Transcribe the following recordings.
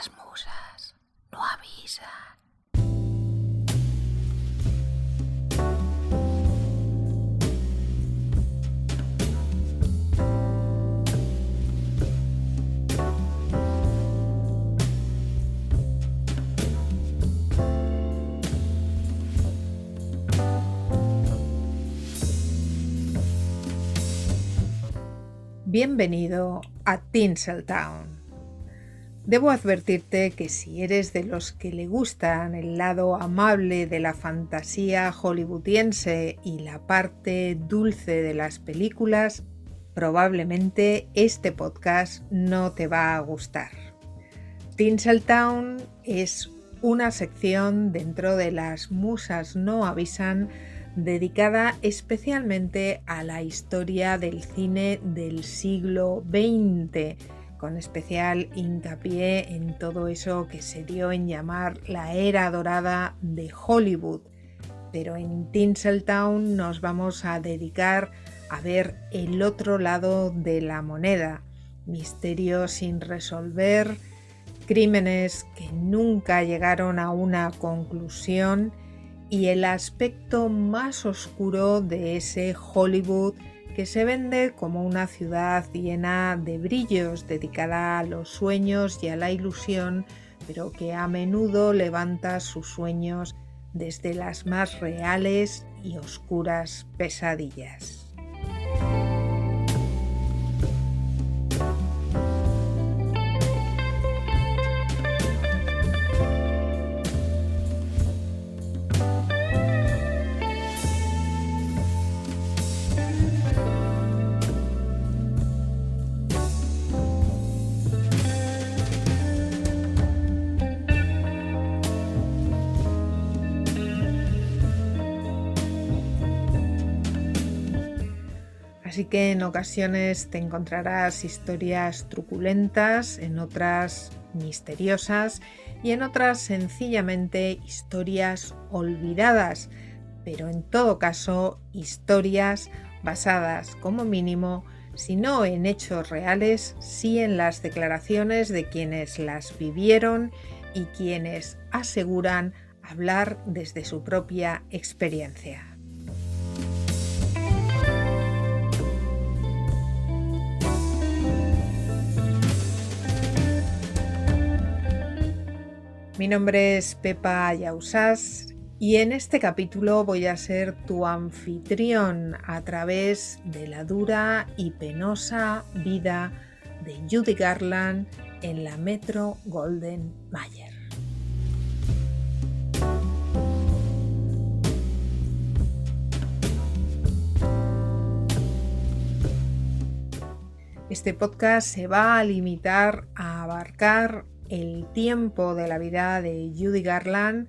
Las musas no avisan. Bienvenido a Tinseltown. Debo advertirte que si eres de los que le gustan el lado amable de la fantasía hollywoodiense y la parte dulce de las películas, probablemente este podcast no te va a gustar. Tinseltown es una sección dentro de las musas no avisan dedicada especialmente a la historia del cine del siglo XX con especial hincapié en todo eso que se dio en llamar la era dorada de Hollywood. Pero en Tinseltown nos vamos a dedicar a ver el otro lado de la moneda, misterios sin resolver, crímenes que nunca llegaron a una conclusión y el aspecto más oscuro de ese Hollywood que se vende como una ciudad llena de brillos, dedicada a los sueños y a la ilusión, pero que a menudo levanta sus sueños desde las más reales y oscuras pesadillas. Así que en ocasiones te encontrarás historias truculentas, en otras misteriosas y en otras sencillamente historias olvidadas, pero en todo caso historias basadas como mínimo, si no en hechos reales, sí en las declaraciones de quienes las vivieron y quienes aseguran hablar desde su propia experiencia. Mi nombre es Pepa Yausas y en este capítulo voy a ser tu anfitrión a través de la dura y penosa vida de Judy Garland en la Metro Golden Mayer. Este podcast se va a limitar a abarcar el tiempo de la vida de Judy Garland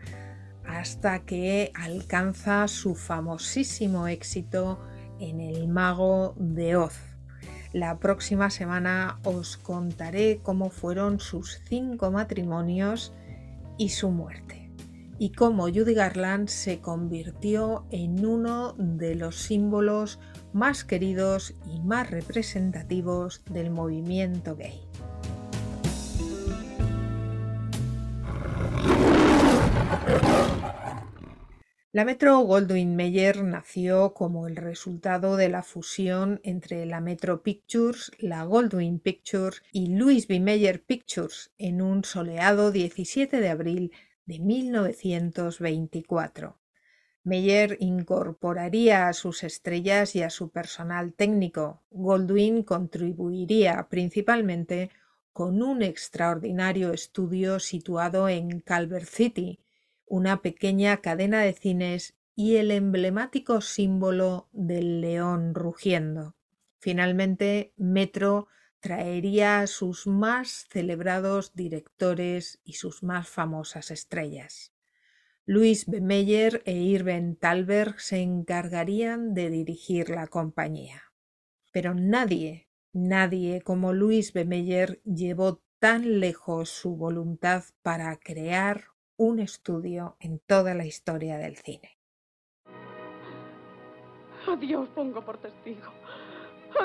hasta que alcanza su famosísimo éxito en El Mago de Oz. La próxima semana os contaré cómo fueron sus cinco matrimonios y su muerte, y cómo Judy Garland se convirtió en uno de los símbolos más queridos y más representativos del movimiento gay. La Metro Goldwyn Mayer nació como el resultado de la fusión entre la Metro Pictures, la Goldwyn Pictures y Louis B. Mayer Pictures en un soleado 17 de abril de 1924. Meyer incorporaría a sus estrellas y a su personal técnico. Goldwyn contribuiría principalmente con un extraordinario estudio situado en Calvert City, una pequeña cadena de cines y el emblemático símbolo del león rugiendo. Finalmente, Metro traería a sus más celebrados directores y sus más famosas estrellas. Louis B. Meyer e Irving Thalberg se encargarían de dirigir la compañía. Pero nadie, nadie como Louis B. Meyer llevó tan lejos su voluntad para crear un estudio en toda la historia del cine. A Dios pongo por testigo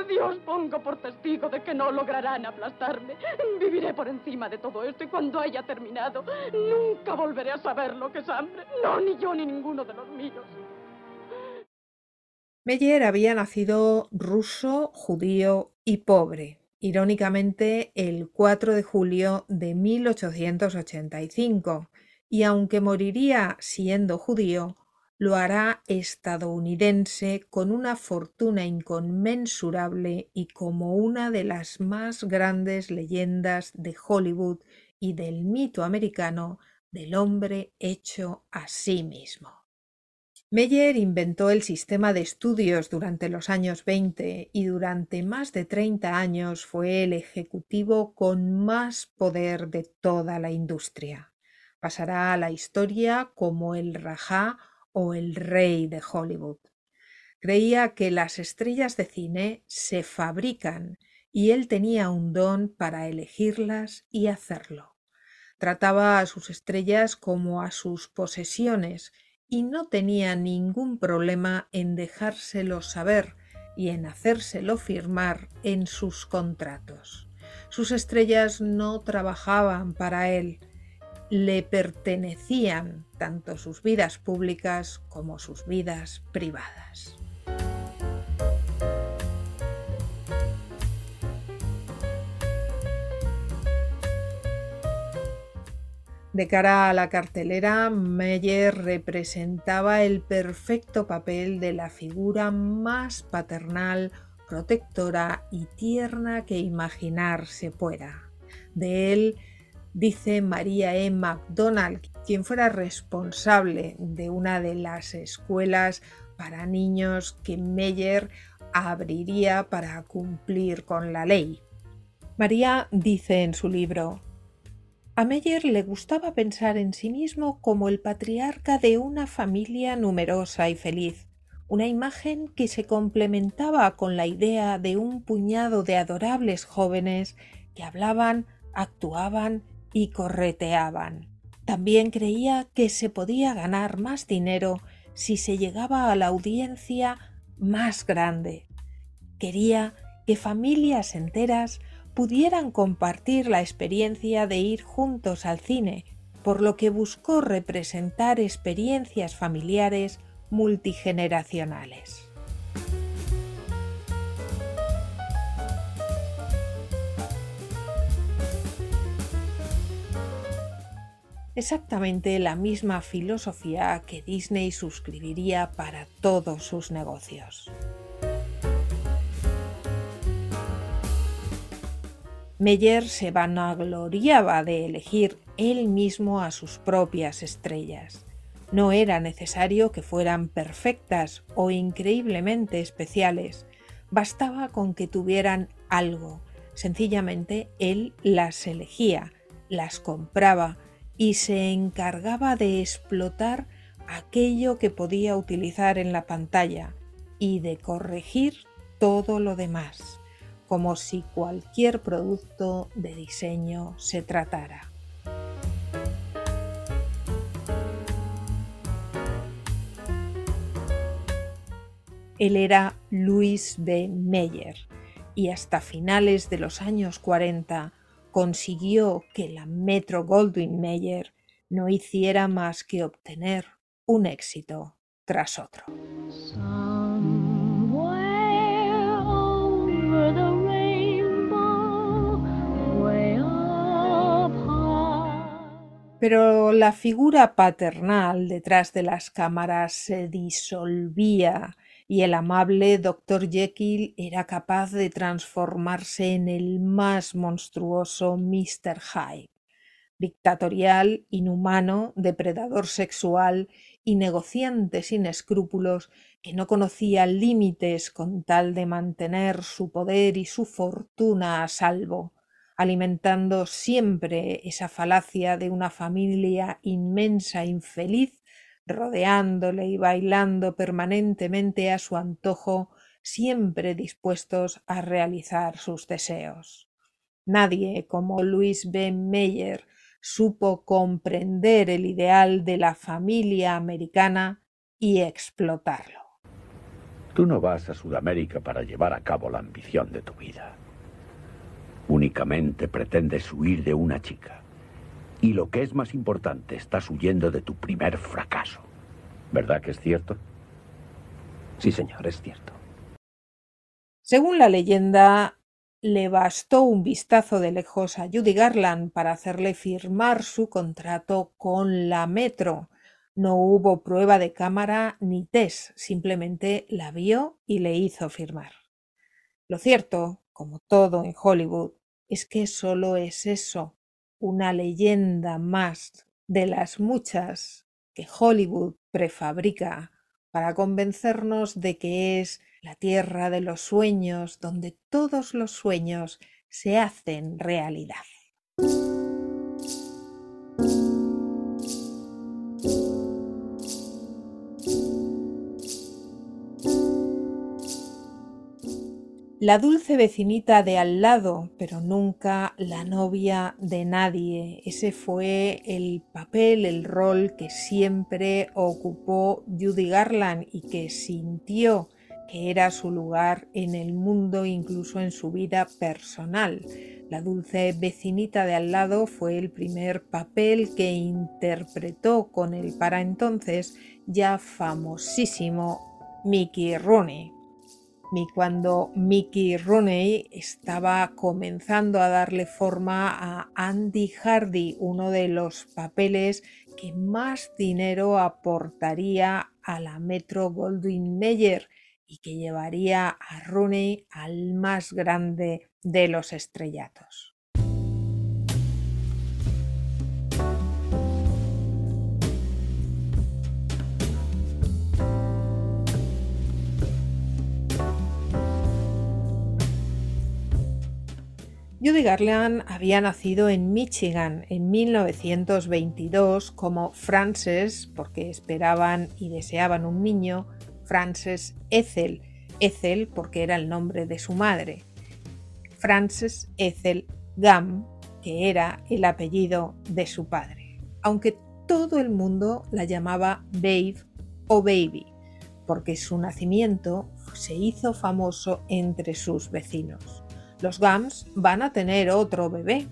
Dios pongo por testigo de que no lograrán aplastarme. Viviré por encima de todo esto y cuando haya terminado, nunca volveré a saber lo que es hambre. No, ni yo ni ninguno de los míos. Meyer había nacido ruso, judío y pobre, irónicamente el 4 de julio de 1885, y aunque moriría siendo judío, lo hará estadounidense con una fortuna inconmensurable y como una de las más grandes leyendas de Hollywood y del mito americano del hombre hecho a sí mismo. Meyer inventó el sistema de estudios durante los años 20 y durante más de 30 años fue el ejecutivo con más poder de toda la industria. Pasará a la historia como el Rajá o el rey de Hollywood. Creía que las estrellas de cine se fabrican y él tenía un don para elegirlas y hacerlo. Trataba a sus estrellas como a sus posesiones y no tenía ningún problema en dejárselo saber y en hacérselo firmar en sus contratos. Sus estrellas no trabajaban para él, le pertenecían tanto sus vidas públicas como sus vidas privadas. De cara a la cartelera, Meyer representaba el perfecto papel de la figura más paternal, protectora y tierna que imaginarse pueda. De él dice María E. MacDonald, quien fuera responsable de una de las escuelas para niños que Meyer abriría para cumplir con la ley. María dice en su libro, a Meyer le gustaba pensar en sí mismo como el patriarca de una familia numerosa y feliz, una imagen que se complementaba con la idea de un puñado de adorables jóvenes que hablaban, actuaban y correteaban. También creía que se podía ganar más dinero si se llegaba a la audiencia más grande. Quería que familias enteras pudieran compartir la experiencia de ir juntos al cine, por lo que buscó representar experiencias familiares multigeneracionales. Exactamente la misma filosofía que Disney suscribiría para todos sus negocios. Meyer se vanagloriaba de elegir él mismo a sus propias estrellas. No era necesario que fueran perfectas o increíblemente especiales, bastaba con que tuvieran algo. Sencillamente él las elegía, las compraba, y se encargaba de explotar aquello que podía utilizar en la pantalla y de corregir todo lo demás, como si cualquier producto de diseño se tratara. Él era Louis B. Meyer y hasta finales de los años 40 consiguió que la Metro Goldwyn Mayer no hiciera más que obtener un éxito tras otro. Pero la figura paternal detrás de las cámaras se disolvía y el amable Dr. Jekyll era capaz de transformarse en el más monstruoso Mr. Hyde, dictatorial, inhumano, depredador sexual y negociante sin escrúpulos que no conocía límites con tal de mantener su poder y su fortuna a salvo, alimentando siempre esa falacia de una familia inmensa infeliz rodeándole y bailando permanentemente a su antojo, siempre dispuestos a realizar sus deseos. Nadie como Luis B. Meyer supo comprender el ideal de la familia americana y explotarlo. Tú no vas a Sudamérica para llevar a cabo la ambición de tu vida. Únicamente pretendes huir de una chica. Y lo que es más importante, estás huyendo de tu primer fracaso. ¿Verdad que es cierto? Sí, señor, es cierto. Según la leyenda, le bastó un vistazo de lejos a Judy Garland para hacerle firmar su contrato con la Metro. No hubo prueba de cámara ni test, simplemente la vio y le hizo firmar. Lo cierto, como todo en Hollywood, es que solo es eso, una leyenda más de las muchas que Hollywood prefabrica para convencernos de que es la tierra de los sueños donde todos los sueños se hacen realidad. La dulce vecinita de al lado, pero nunca la novia de nadie. Ese fue el papel, el rol que siempre ocupó Judy Garland y que sintió que era su lugar en el mundo, incluso en su vida personal. La dulce vecinita de al lado fue el primer papel que interpretó con el para entonces ya famosísimo Mickey Rooney cuando Mickey Rooney estaba comenzando a darle forma a Andy Hardy, uno de los papeles que más dinero aportaría a la Metro Goldwyn Mayer y que llevaría a Rooney al más grande de los estrellatos. Judy Garland había nacido en Michigan en 1922 como Frances, porque esperaban y deseaban un niño, Frances Ethel, Ethel porque era el nombre de su madre, Frances Ethel Gam, que era el apellido de su padre, aunque todo el mundo la llamaba Babe o Baby, porque su nacimiento se hizo famoso entre sus vecinos. Los Gams van a tener otro bebé,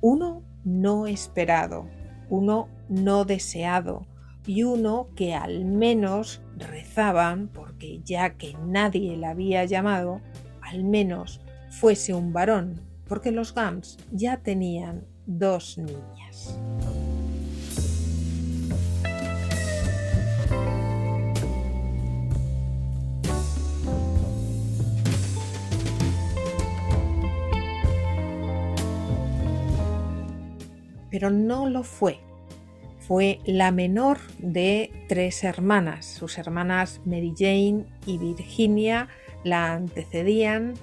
uno no esperado, uno no deseado y uno que al menos rezaban porque ya que nadie la había llamado, al menos fuese un varón, porque los Gams ya tenían dos niñas. Pero no lo fue. Fue la menor de tres hermanas. Sus hermanas Mary Jane y Virginia la antecedían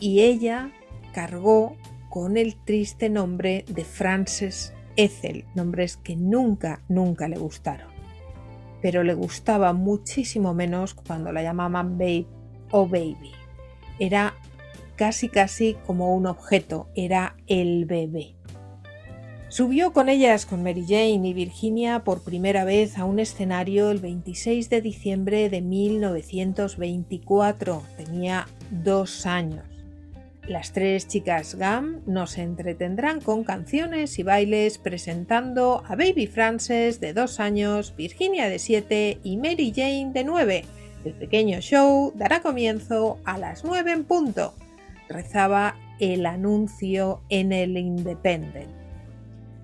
y ella cargó con el triste nombre de Frances Ethel, nombres que nunca, nunca le gustaron. Pero le gustaba muchísimo menos cuando la llamaban Babe o Baby. Era casi casi como un objeto, era el bebé. Subió con ellas, con Mary Jane y Virginia, por primera vez a un escenario el 26 de diciembre de 1924. Tenía dos años. Las tres chicas GAM nos entretendrán con canciones y bailes presentando a Baby Frances de dos años, Virginia de siete y Mary Jane de nueve. El pequeño show dará comienzo a las nueve en punto. Rezaba el anuncio en el Independent.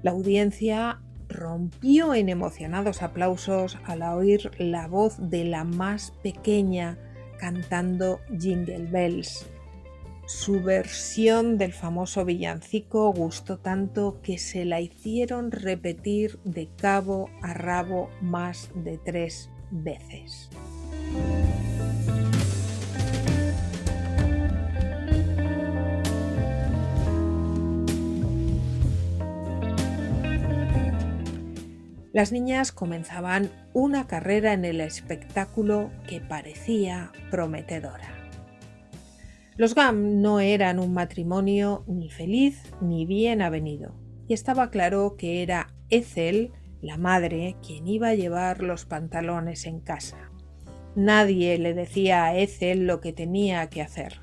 La audiencia rompió en emocionados aplausos al oír la voz de la más pequeña cantando Jingle Bells. Su versión del famoso villancico gustó tanto que se la hicieron repetir de cabo a rabo más de tres veces. Las niñas comenzaban una carrera en el espectáculo que parecía prometedora. Los Gam no eran un matrimonio ni feliz ni bien avenido, y estaba claro que era Ethel, la madre, quien iba a llevar los pantalones en casa. Nadie le decía a Ethel lo que tenía que hacer.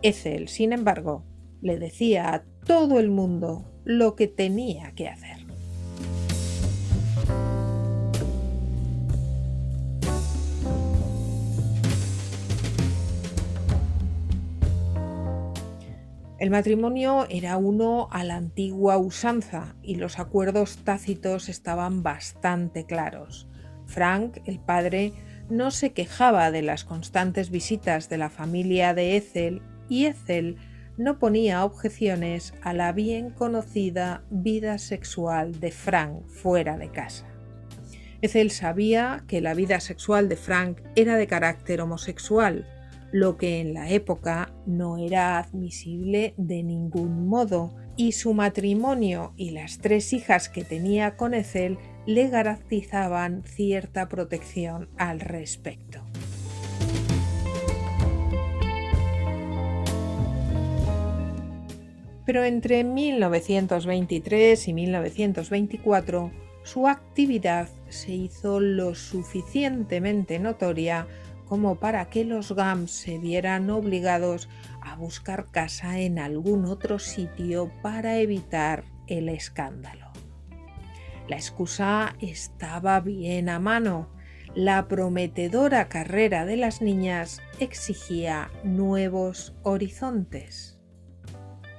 Ethel, sin embargo, le decía a todo el mundo lo que tenía que hacer. El matrimonio era uno a la antigua usanza y los acuerdos tácitos estaban bastante claros. Frank, el padre, no se quejaba de las constantes visitas de la familia de Ethel y Ethel no ponía objeciones a la bien conocida vida sexual de Frank fuera de casa. Ethel sabía que la vida sexual de Frank era de carácter homosexual, lo que en la época no era admisible de ningún modo, y su matrimonio y las tres hijas que tenía con Ethel le garantizaban cierta protección al respecto. Pero entre 1923 y 1924 su actividad se hizo lo suficientemente notoria como para que los GAMS se vieran obligados a buscar casa en algún otro sitio para evitar el escándalo. La excusa estaba bien a mano. La prometedora carrera de las niñas exigía nuevos horizontes.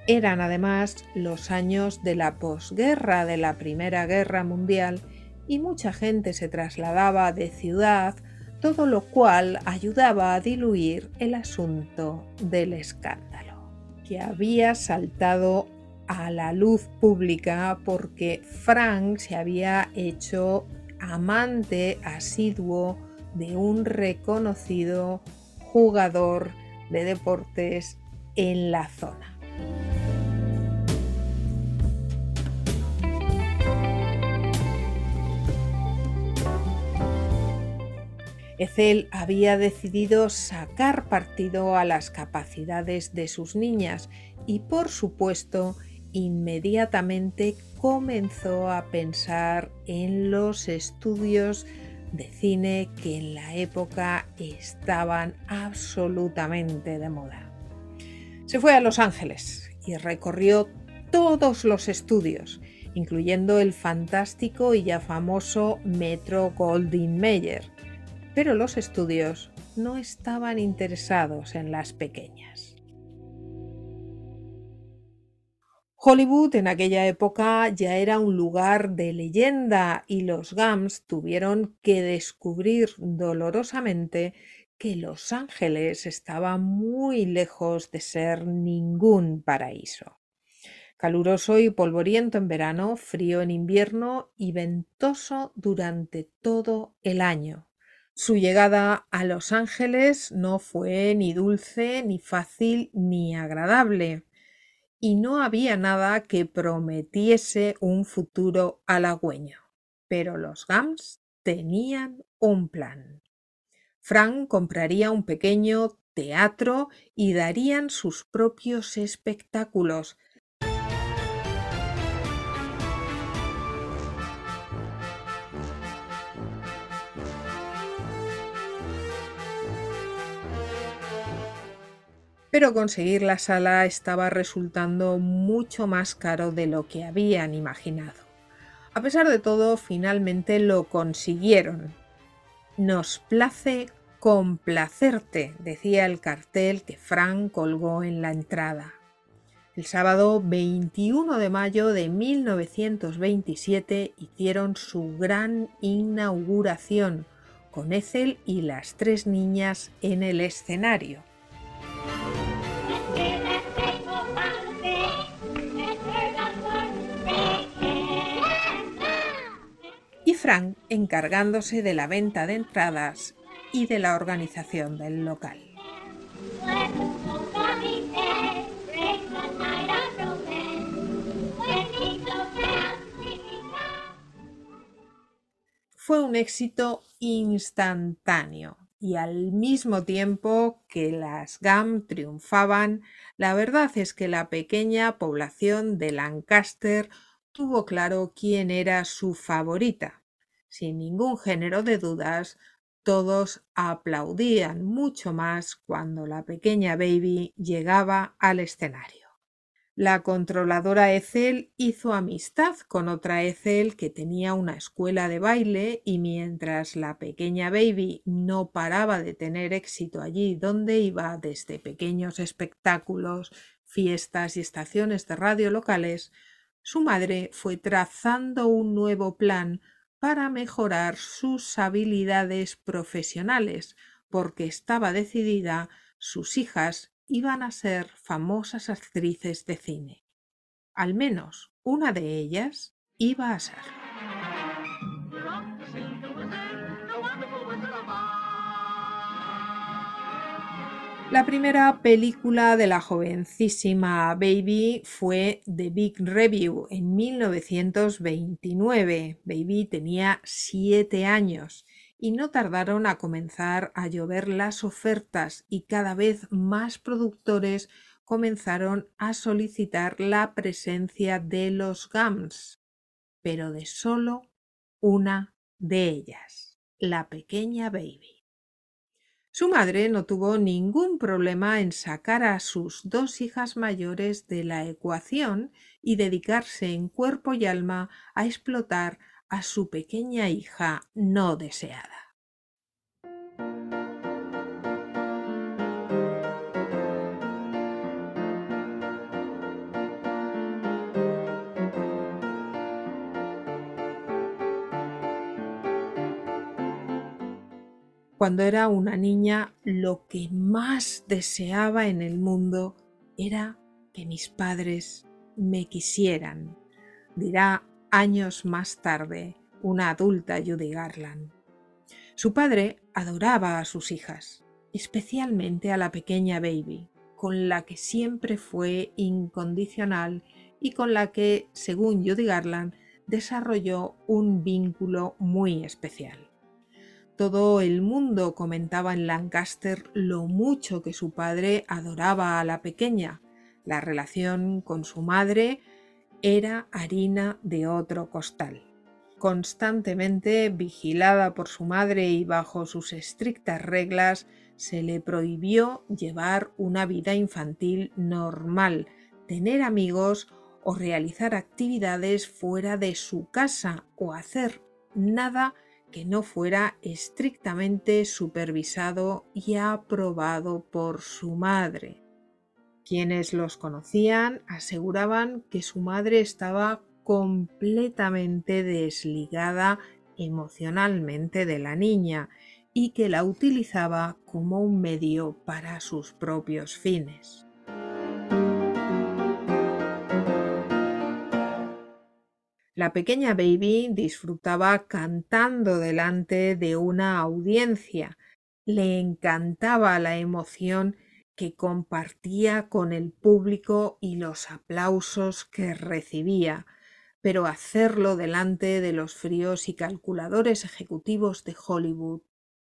Eran además los años de la posguerra de la Primera Guerra Mundial y mucha gente se trasladaba de ciudad todo lo cual ayudaba a diluir el asunto del escándalo, que había saltado a la luz pública porque Frank se había hecho amante asiduo de un reconocido jugador de deportes en la zona. Ethel había decidido sacar partido a las capacidades de sus niñas y por supuesto inmediatamente comenzó a pensar en los estudios de cine que en la época estaban absolutamente de moda. Se fue a Los Ángeles y recorrió todos los estudios, incluyendo el fantástico y ya famoso Metro Goldwyn Mayer, pero los estudios no estaban interesados en las pequeñas. Hollywood en aquella época ya era un lugar de leyenda y los Gams tuvieron que descubrir dolorosamente que Los Ángeles estaba muy lejos de ser ningún paraíso. Caluroso y polvoriento en verano, frío en invierno y ventoso durante todo el año. Su llegada a Los Ángeles no fue ni dulce, ni fácil, ni agradable, y no había nada que prometiese un futuro halagüeño. Pero los Gams tenían un plan. Frank compraría un pequeño teatro y darían sus propios espectáculos, pero conseguir la sala estaba resultando mucho más caro de lo que habían imaginado. A pesar de todo, finalmente lo consiguieron. Nos place complacerte, decía el cartel que Frank colgó en la entrada. El sábado 21 de mayo de 1927 hicieron su gran inauguración con Ethel y las tres niñas en el escenario. Encargándose de la venta de entradas y de la organización del local. Fue un éxito instantáneo y al mismo tiempo que las GAM triunfaban, la verdad es que la pequeña población de Lancaster tuvo claro quién era su favorita sin ningún género de dudas, todos aplaudían mucho más cuando la pequeña Baby llegaba al escenario. La controladora Ethel hizo amistad con otra Ethel que tenía una escuela de baile y mientras la pequeña Baby no paraba de tener éxito allí donde iba desde pequeños espectáculos, fiestas y estaciones de radio locales, su madre fue trazando un nuevo plan para mejorar sus habilidades profesionales, porque estaba decidida sus hijas iban a ser famosas actrices de cine. Al menos una de ellas iba a ser. La primera película de la jovencísima Baby fue The Big Review en 1929. Baby tenía siete años y no tardaron a comenzar a llover las ofertas y cada vez más productores comenzaron a solicitar la presencia de los GAMS, pero de solo una de ellas, la pequeña Baby. Su madre no tuvo ningún problema en sacar a sus dos hijas mayores de la ecuación y dedicarse en cuerpo y alma a explotar a su pequeña hija no deseada. Cuando era una niña, lo que más deseaba en el mundo era que mis padres me quisieran, dirá años más tarde una adulta Judy Garland. Su padre adoraba a sus hijas, especialmente a la pequeña Baby, con la que siempre fue incondicional y con la que, según Judy Garland, desarrolló un vínculo muy especial. Todo el mundo comentaba en Lancaster lo mucho que su padre adoraba a la pequeña. La relación con su madre era harina de otro costal. Constantemente vigilada por su madre y bajo sus estrictas reglas, se le prohibió llevar una vida infantil normal, tener amigos o realizar actividades fuera de su casa o hacer nada que no fuera estrictamente supervisado y aprobado por su madre. Quienes los conocían aseguraban que su madre estaba completamente desligada emocionalmente de la niña y que la utilizaba como un medio para sus propios fines. La pequeña Baby disfrutaba cantando delante de una audiencia. Le encantaba la emoción que compartía con el público y los aplausos que recibía, pero hacerlo delante de los fríos y calculadores ejecutivos de Hollywood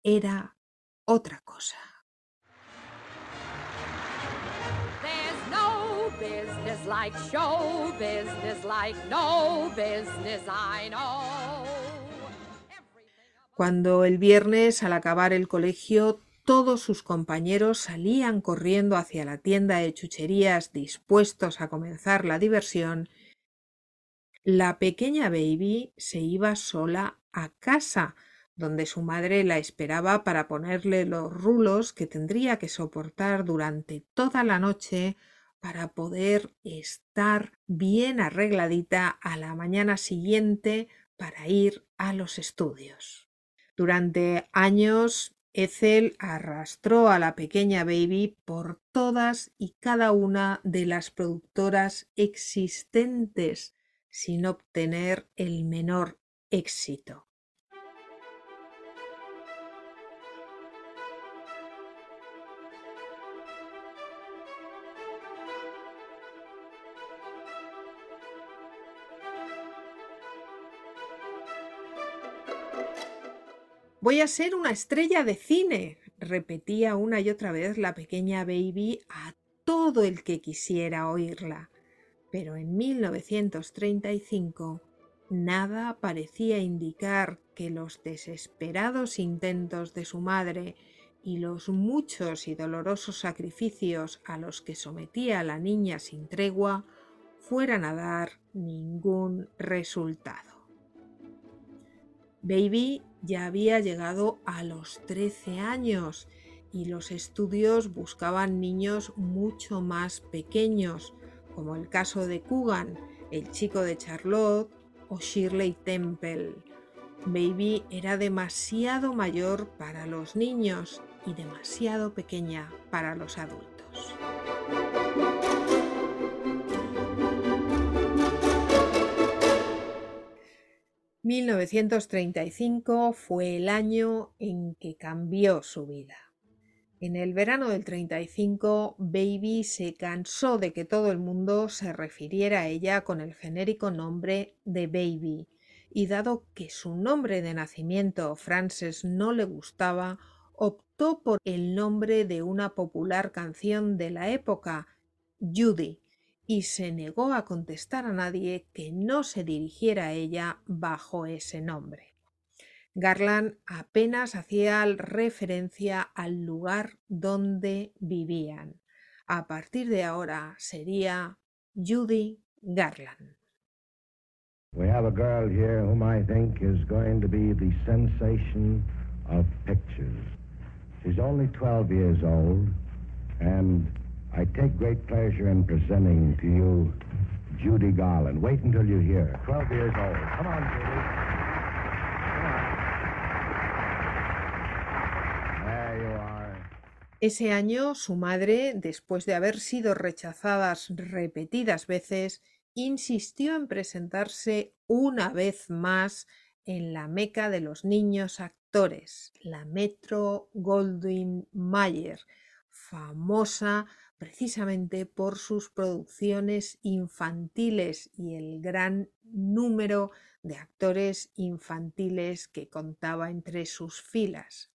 era otra cosa. Cuando el viernes, al acabar el colegio, todos sus compañeros salían corriendo hacia la tienda de chucherías dispuestos a comenzar la diversión, la pequeña Baby se iba sola a casa, donde su madre la esperaba para ponerle los rulos que tendría que soportar durante toda la noche para poder estar bien arregladita a la mañana siguiente para ir a los estudios. Durante años, Ethel arrastró a la pequeña Baby por todas y cada una de las productoras existentes sin obtener el menor éxito. Voy a ser una estrella de cine, repetía una y otra vez la pequeña Baby a todo el que quisiera oírla. Pero en 1935 nada parecía indicar que los desesperados intentos de su madre y los muchos y dolorosos sacrificios a los que sometía la niña sin tregua fueran a dar ningún resultado. Baby ya había llegado a los 13 años y los estudios buscaban niños mucho más pequeños, como el caso de Coogan, el chico de Charlotte o Shirley Temple. Baby era demasiado mayor para los niños y demasiado pequeña para los adultos. 1935 fue el año en que cambió su vida. En el verano del 35, Baby se cansó de que todo el mundo se refiriera a ella con el genérico nombre de Baby, y dado que su nombre de nacimiento, Frances, no le gustaba, optó por el nombre de una popular canción de la época, Judy, y se negó a contestar a nadie que no se dirigiera a ella bajo ese nombre. Garland apenas hacía referencia al lugar donde vivían. A partir de ahora sería Judy Garland. We have a girl here whom I think is going to be the sensation of pictures. She's only 12 years old and I take great pleasure in presenting to you Judy Garland. Wait until you hear her. 12 years old. Come on, Judy. There you are. Ese año su madre, después de haber sido rechazadas repetidas veces, insistió en presentarse una vez más en la meca de los niños actores, la Metro Goldwyn Mayer, famosa precisamente por sus producciones infantiles y el gran número de actores infantiles que contaba entre sus filas.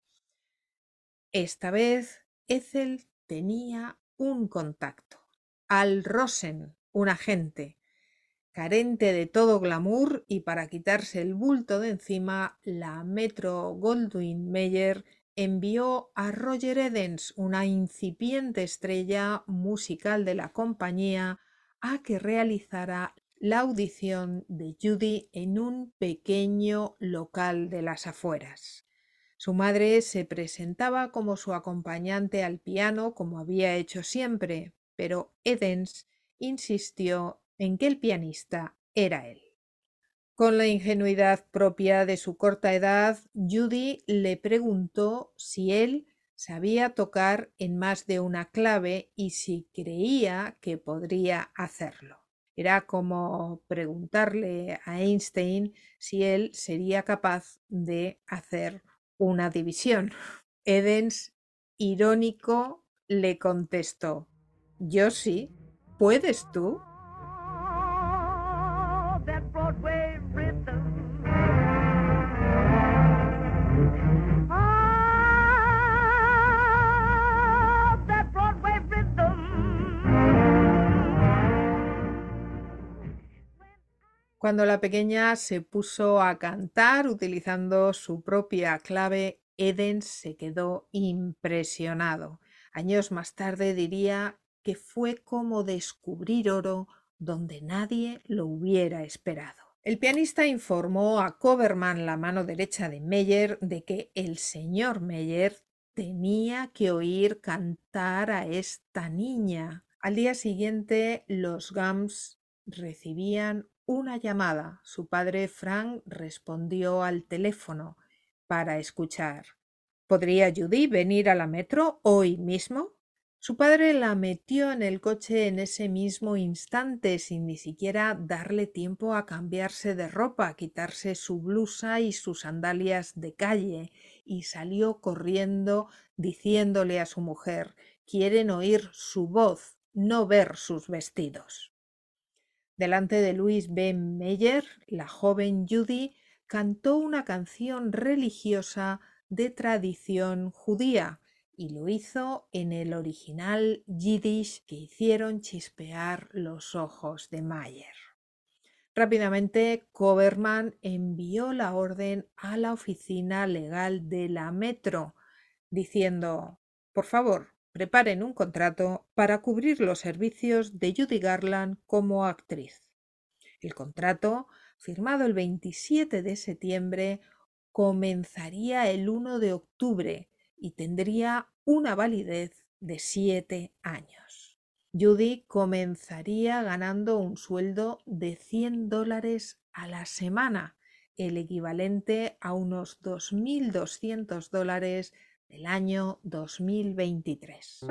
Esta vez Ethel tenía un contacto, Al Rosen, un agente, carente de todo glamour y para quitarse el bulto de encima, la Metro Goldwyn Mayer envió a Roger Edens, una incipiente estrella musical de la compañía, a que realizara la audición de Judy en un pequeño local de las afueras. Su madre se presentaba como su acompañante al piano, como había hecho siempre, pero Edens insistió en que el pianista era él. Con la ingenuidad propia de su corta edad, Judy le preguntó si él sabía tocar en más de una clave y si creía que podría hacerlo. Era como preguntarle a Einstein si él sería capaz de hacer una división. Edens, irónico, le contestó, yo sí, ¿puedes tú? Cuando la pequeña se puso a cantar utilizando su propia clave, Eden se quedó impresionado. Años más tarde diría que fue como descubrir oro donde nadie lo hubiera esperado. El pianista informó a Coverman, la mano derecha de Meyer, de que el señor Meyer tenía que oír cantar a esta niña. Al día siguiente, los Gams recibían una llamada. Su padre Frank respondió al teléfono para escuchar. ¿Podría Judy venir a la metro hoy mismo? Su padre la metió en el coche en ese mismo instante, sin ni siquiera darle tiempo a cambiarse de ropa, quitarse su blusa y sus sandalias de calle, y salió corriendo diciéndole a su mujer quieren oír su voz, no ver sus vestidos. Delante de Louis B. Meyer, la joven Judy cantó una canción religiosa de tradición judía y lo hizo en el original yiddish que hicieron chispear los ojos de Mayer. Rápidamente, Coberman envió la orden a la oficina legal de la Metro, diciendo, por favor, preparen un contrato para cubrir los servicios de Judy Garland como actriz. El contrato, firmado el 27 de septiembre, comenzaría el 1 de octubre y tendría una validez de siete años. Judy comenzaría ganando un sueldo de 100 dólares a la semana, el equivalente a unos 2.200 dólares del año 2023.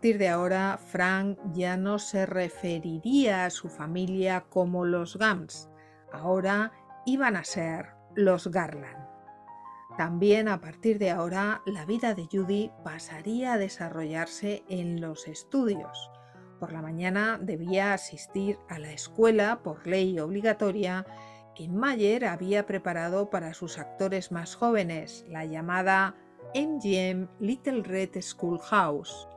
Partir de ahora, Frank ya no se referiría a su familia como los Gams, ahora iban a ser los Garland. También a partir de ahora, la vida de Judy pasaría a desarrollarse en los estudios. Por la mañana debía asistir a la escuela por ley obligatoria que Mayer había preparado para sus actores más jóvenes, la llamada MGM Little Red Schoolhouse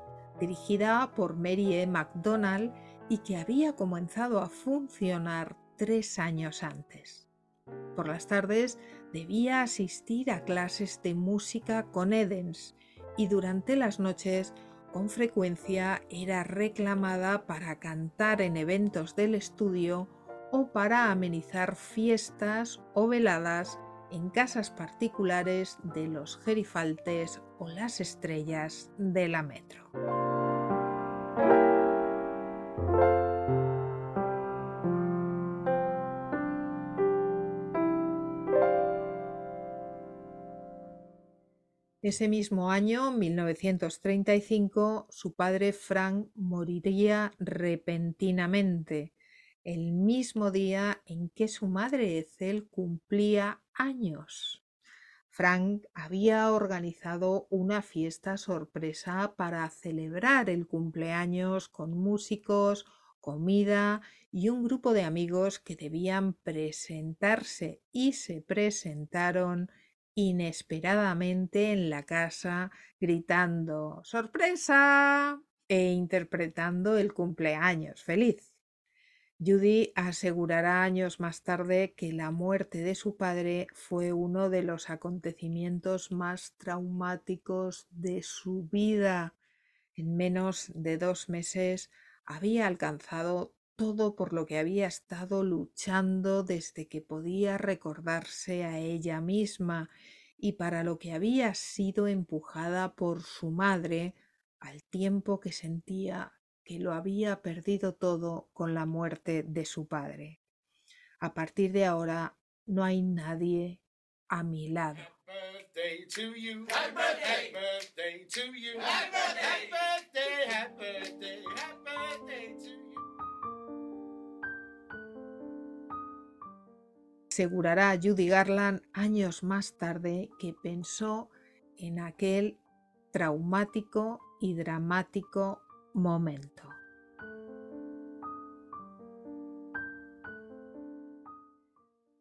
dirigida por Mary E. MacDonald y que había comenzado a funcionar tres años antes. Por las tardes debía asistir a clases de música con Edens y durante las noches con frecuencia era reclamada para cantar en eventos del estudio o para amenizar fiestas o veladas en casas particulares de los gerifaltes o las estrellas de la metro. Ese mismo año, 1935, su padre Frank moriría repentinamente, el mismo día en que su madre Ethel cumplía años. Frank había organizado una fiesta sorpresa para celebrar el cumpleaños con músicos, comida y un grupo de amigos que debían presentarse y se presentaron inesperadamente en la casa, gritando ¡Sorpresa! e interpretando el cumpleaños feliz. Judy asegurará años más tarde que la muerte de su padre fue uno de los acontecimientos más traumáticos de su vida. En menos de dos meses había alcanzado todo por lo que había estado luchando desde que podía recordarse a ella misma y para lo que había sido empujada por su madre al tiempo que sentía que lo había perdido todo con la muerte de su padre. A partir de ahora no hay nadie a mi lado. Asegurará Judy Garland años más tarde que pensó en aquel traumático y dramático momento.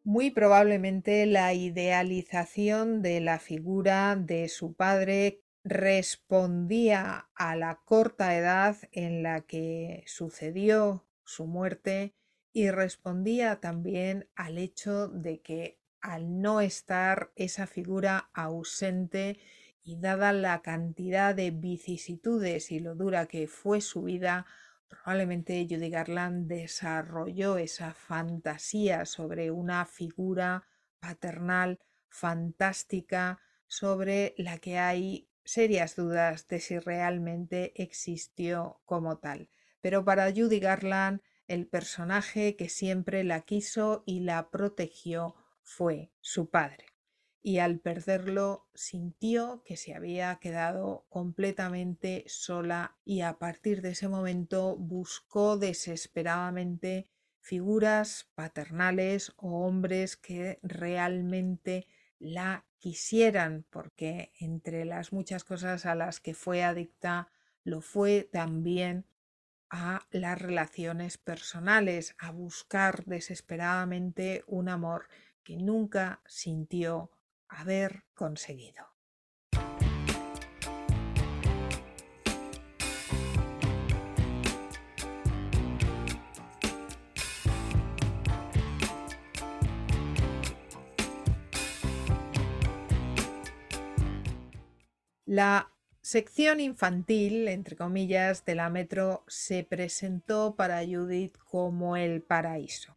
Muy probablemente la idealización de la figura de su padre respondía a la corta edad en la que sucedió su muerte y respondía también al hecho de que al no estar esa figura ausente y dada la cantidad de vicisitudes y lo dura que fue su vida, probablemente Judy Garland desarrolló esa fantasía sobre una figura paternal fantástica sobre la que hay serias dudas de si realmente existió como tal. Pero para Judy Garland el personaje que siempre la quiso y la protegió fue su padre. Y al perderlo sintió que se había quedado completamente sola y a partir de ese momento buscó desesperadamente figuras paternales o hombres que realmente la quisieran, porque entre las muchas cosas a las que fue adicta, lo fue también a las relaciones personales, a buscar desesperadamente un amor que nunca sintió haber conseguido. Sección infantil, entre comillas, de la Metro se presentó para Judith como el paraíso.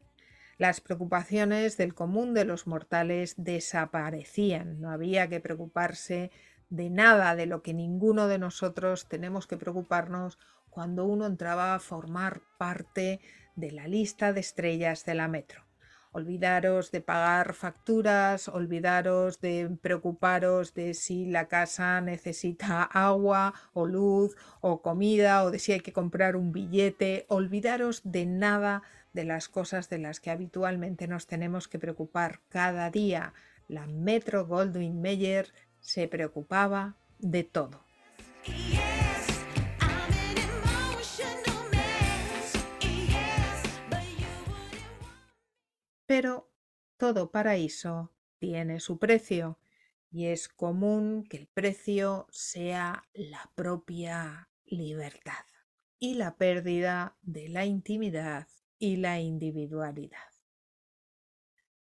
Las preocupaciones del común de los mortales desaparecían. No había que preocuparse de nada de lo que ninguno de nosotros tenemos que preocuparnos cuando uno entraba a formar parte de la lista de estrellas de la Metro olvidaros de pagar facturas, olvidaros de preocuparos de si la casa necesita agua o luz o comida o de si hay que comprar un billete, olvidaros de nada de las cosas de las que habitualmente nos tenemos que preocupar cada día. La Metro Goldwyn Mayer se preocupaba de todo. Pero todo paraíso tiene su precio y es común que el precio sea la propia libertad y la pérdida de la intimidad y la individualidad.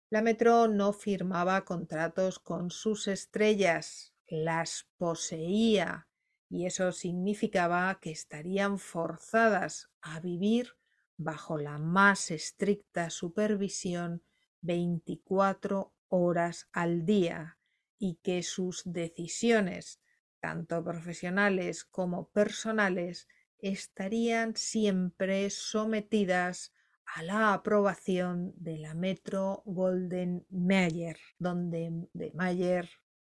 La Metro no firmaba contratos con sus estrellas, las poseía y eso significaba que estarían forzadas a vivir bajo la más estricta supervisión 24 horas al día y que sus decisiones, tanto profesionales como personales, estarían siempre sometidas a la aprobación de la Metro Golden Mayer, donde de Mayer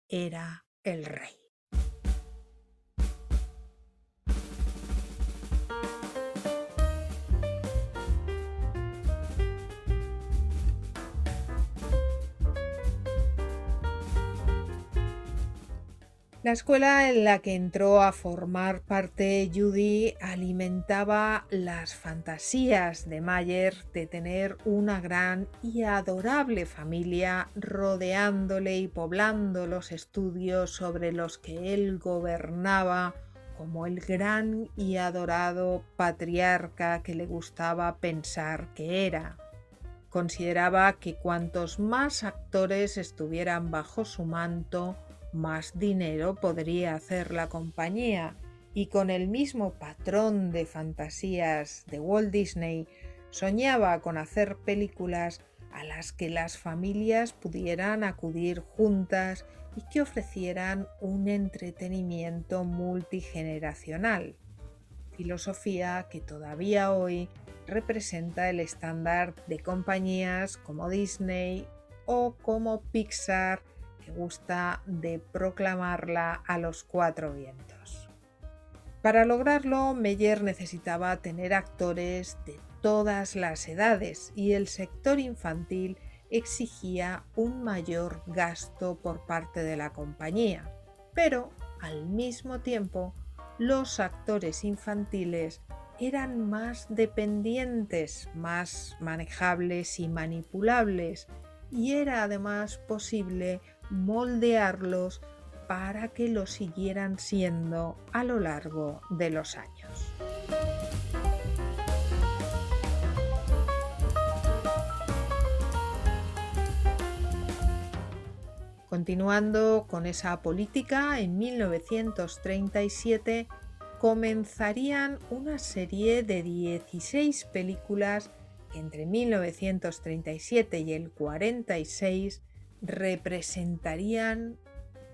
era el rey. La escuela en la que entró a formar parte Judy alimentaba las fantasías de Mayer de tener una gran y adorable familia rodeándole y poblando los estudios sobre los que él gobernaba como el gran y adorado patriarca que le gustaba pensar que era. Consideraba que cuantos más actores estuvieran bajo su manto, más dinero podría hacer la compañía. Y con el mismo patrón de fantasías de Walt Disney soñaba con hacer películas a las que las familias pudieran acudir juntas y que ofrecieran un entretenimiento multigeneracional, filosofía que todavía hoy representa el estándar de compañías como Disney o como Pixar gusta de proclamarla a los cuatro vientos. Para lograrlo, Meyer necesitaba tener actores de todas las edades y el sector infantil exigía un mayor gasto por parte de la compañía, pero al mismo tiempo los actores infantiles eran más dependientes, más manejables y manipulables, y era además posible moldearlos para que lo siguieran siendo a lo largo de los años. Continuando con esa política, en 1937 comenzarían una serie de 16 películas entre 1937 y el 46 representarían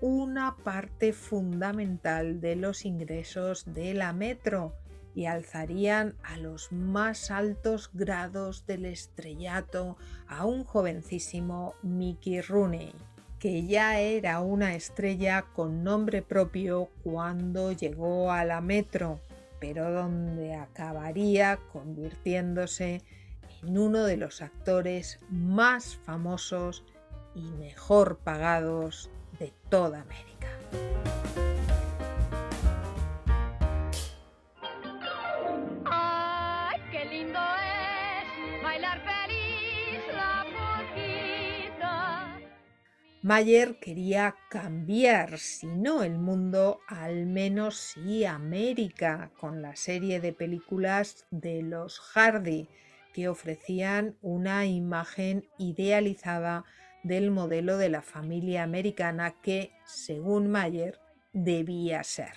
una parte fundamental de los ingresos de la metro y alzarían a los más altos grados del estrellato a un jovencísimo Mickey Rooney, que ya era una estrella con nombre propio cuando llegó a la metro, pero donde acabaría convirtiéndose en uno de los actores más famosos y mejor pagados de toda América. ¡Ay, qué lindo es bailar feliz la poquita! Mayer quería cambiar, si no el mundo, al menos sí América, con la serie de películas de los Hardy, que ofrecían una imagen idealizada del modelo de la familia americana que, según Mayer, debía ser.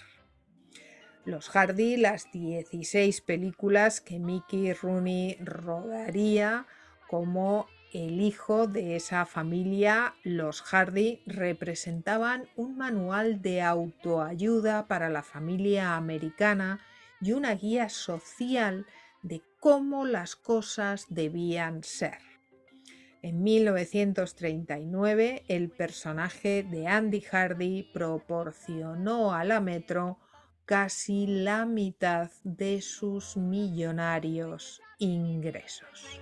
Los Hardy, las 16 películas que Mickey Rooney rodaría como el hijo de esa familia, los Hardy representaban un manual de autoayuda para la familia americana y una guía social de cómo las cosas debían ser. En 1939, el personaje de Andy Hardy proporcionó a la Metro casi la mitad de sus millonarios ingresos.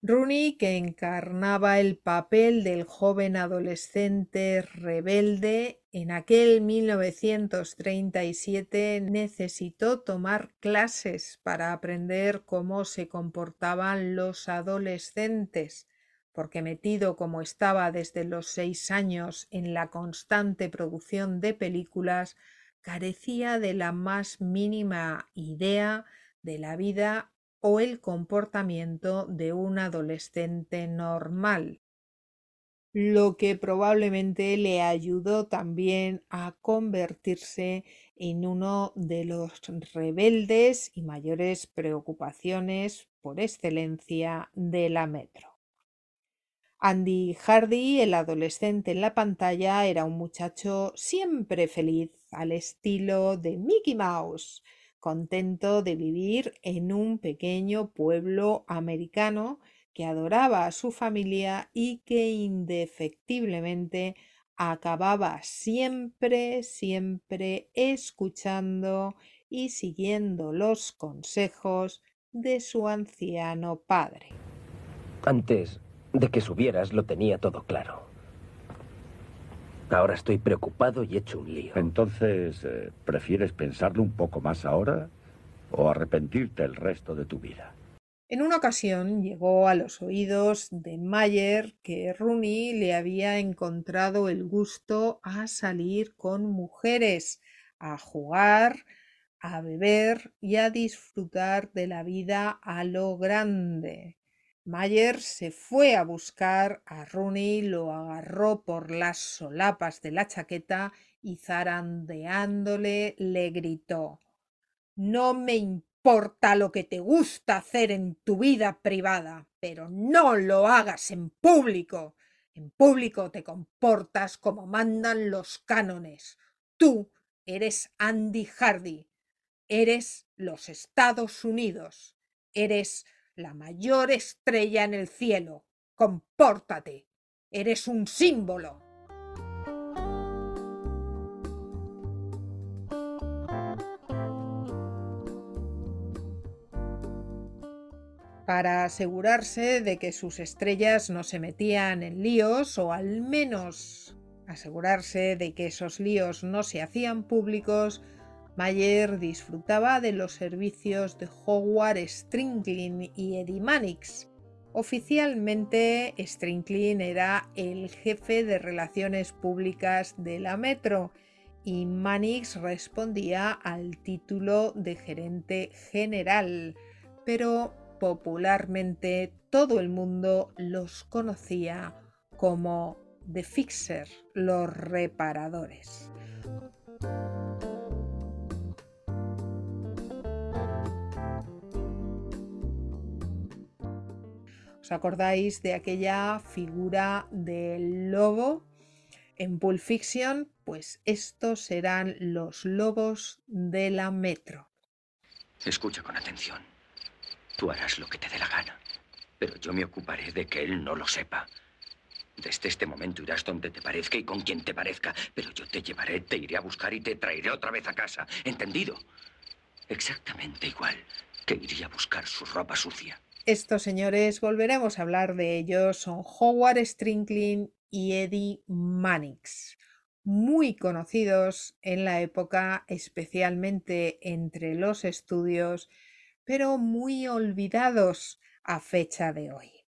Rooney, que encarnaba el papel del joven adolescente rebelde, en aquel 1937 necesitó tomar clases para aprender cómo se comportaban los adolescentes, porque metido como estaba desde los seis años en la constante producción de películas, carecía de la más mínima idea de la vida o el comportamiento de un adolescente normal, lo que probablemente le ayudó también a convertirse en uno de los rebeldes y mayores preocupaciones por excelencia de la metro. Andy Hardy, el adolescente en la pantalla, era un muchacho siempre feliz, al estilo de Mickey Mouse, contento de vivir en un pequeño pueblo americano que adoraba a su familia y que indefectiblemente acababa siempre, siempre escuchando y siguiendo los consejos de su anciano padre. Antes de que subieras lo tenía todo claro. Ahora estoy preocupado y hecho un lío. Entonces, eh, ¿prefieres pensarlo un poco más ahora o arrepentirte el resto de tu vida? En una ocasión llegó a los oídos de Mayer que Rooney le había encontrado el gusto a salir con mujeres, a jugar, a beber y a disfrutar de la vida a lo grande. Mayer se fue a buscar a Rooney, lo agarró por las solapas de la chaqueta y zarandeándole le gritó No me importa lo que te gusta hacer en tu vida privada, pero no lo hagas en público. En público te comportas como mandan los cánones. Tú eres Andy Hardy. Eres los Estados Unidos. Eres la mayor estrella en el cielo. Compórtate. Eres un símbolo. Para asegurarse de que sus estrellas no se metían en líos, o al menos asegurarse de que esos líos no se hacían públicos, Mayer disfrutaba de los servicios de Howard Stringlin y Eddie Mannix. Oficialmente, Stringlin era el jefe de relaciones públicas de la Metro y Mannix respondía al título de gerente general, pero popularmente todo el mundo los conocía como The Fixer, los reparadores. ¿Os acordáis de aquella figura del lobo en Pulp Fiction? Pues estos serán los lobos de la metro. Escucha con atención. Tú harás lo que te dé la gana, pero yo me ocuparé de que él no lo sepa. Desde este momento irás donde te parezca y con quien te parezca, pero yo te llevaré, te iré a buscar y te traeré otra vez a casa. ¿Entendido? Exactamente igual que iría a buscar su ropa sucia. Estos señores, volveremos a hablar de ellos, son Howard Strickling y Eddie Mannix, muy conocidos en la época, especialmente entre los estudios, pero muy olvidados a fecha de hoy.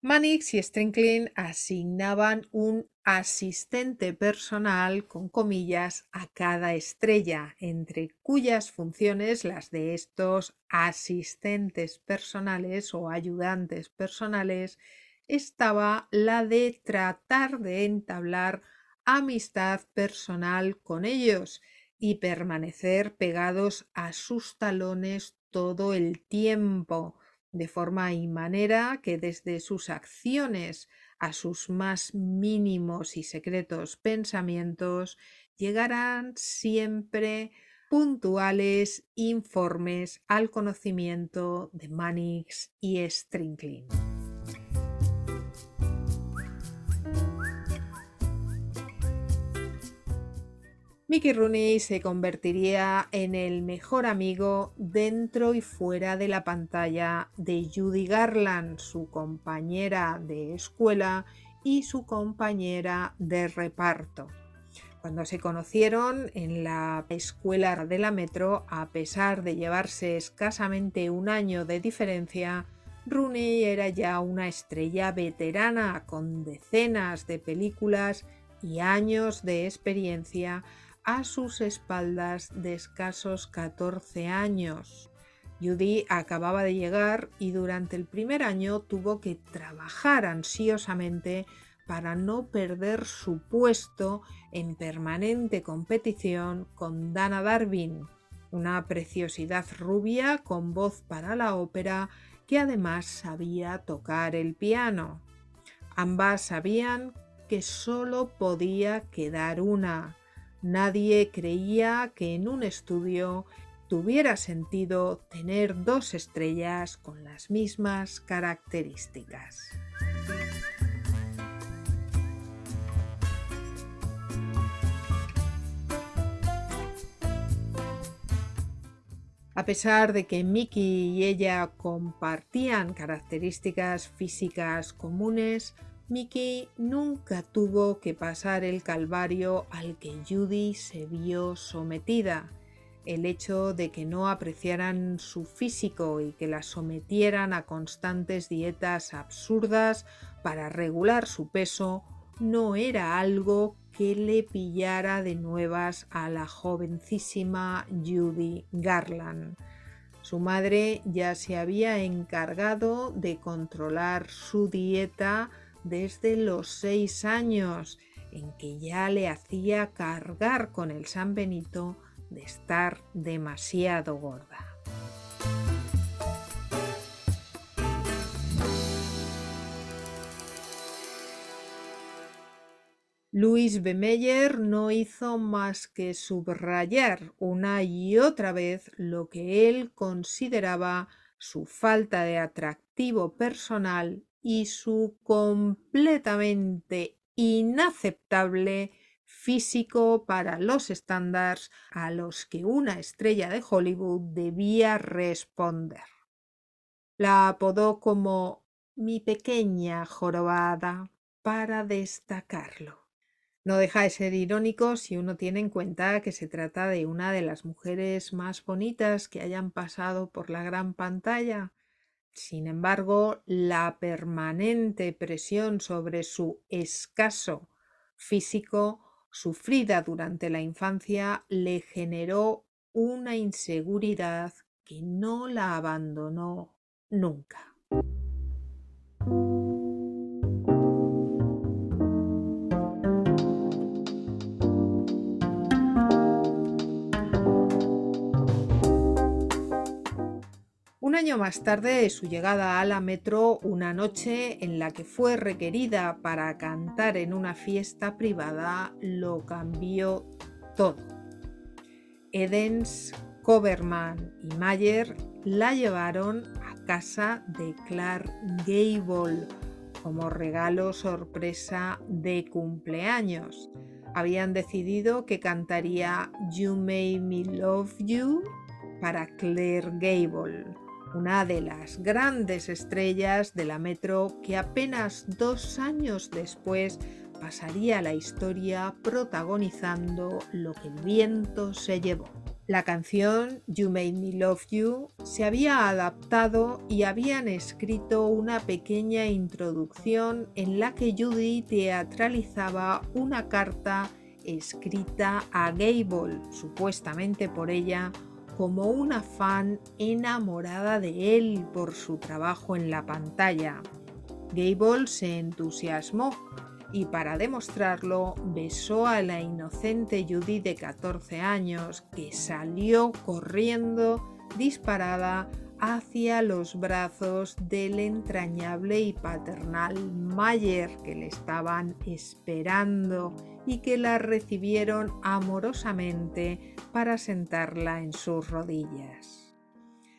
Mannix y Strickling asignaban un asistente personal con comillas a cada estrella, entre cuyas funciones las de estos asistentes personales o ayudantes personales estaba la de tratar de entablar amistad personal con ellos y permanecer pegados a sus talones todo el tiempo, de forma y manera que desde sus acciones a sus más mínimos y secretos pensamientos llegarán siempre puntuales informes al conocimiento de Mannix y Strickling. Mickey Rooney se convertiría en el mejor amigo dentro y fuera de la pantalla de Judy Garland, su compañera de escuela y su compañera de reparto. Cuando se conocieron en la escuela de la Metro, a pesar de llevarse escasamente un año de diferencia, Rooney era ya una estrella veterana con decenas de películas y años de experiencia a sus espaldas de escasos 14 años. Judy acababa de llegar y durante el primer año tuvo que trabajar ansiosamente para no perder su puesto en permanente competición con Dana Darwin, una preciosidad rubia con voz para la ópera que además sabía tocar el piano. Ambas sabían que solo podía quedar una, Nadie creía que en un estudio tuviera sentido tener dos estrellas con las mismas características. A pesar de que Mickey y ella compartían características físicas comunes, Mickey nunca tuvo que pasar el calvario al que Judy se vio sometida. El hecho de que no apreciaran su físico y que la sometieran a constantes dietas absurdas para regular su peso no era algo que le pillara de nuevas a la jovencísima Judy Garland. Su madre ya se había encargado de controlar su dieta desde los seis años, en que ya le hacía cargar con el San Benito de estar demasiado gorda. Luis B. Meyer no hizo más que subrayar una y otra vez lo que él consideraba su falta de atractivo personal y su completamente inaceptable físico para los estándares a los que una estrella de Hollywood debía responder. La apodó como mi pequeña jorobada para destacarlo. No deja de ser irónico si uno tiene en cuenta que se trata de una de las mujeres más bonitas que hayan pasado por la gran pantalla sin embargo, la permanente presión sobre su escaso físico sufrida durante la infancia le generó una inseguridad que no la abandonó nunca. Un año más tarde de su llegada a la metro, una noche en la que fue requerida para cantar en una fiesta privada, lo cambió todo. Edens, Coberman y Mayer la llevaron a casa de Clark Gable, como regalo sorpresa de cumpleaños. Habían decidido que cantaría You Made Me Love You para Claire Gable, una de las grandes estrellas de la Metro que apenas dos años después pasaría la historia protagonizando Lo que el viento se llevó. La canción You Made Me Love You se había adaptado y habían escrito una pequeña introducción en la que Judy teatralizaba una carta escrita a Gable, supuestamente por ella, como una fan enamorada de él por su trabajo en la pantalla. Gable se entusiasmó y para demostrarlo besó a la inocente Judy de 14 años que salió corriendo disparada hacia los brazos del entrañable y paternal Mayer que le estaban esperando y que la recibieron amorosamente para sentarla en sus rodillas.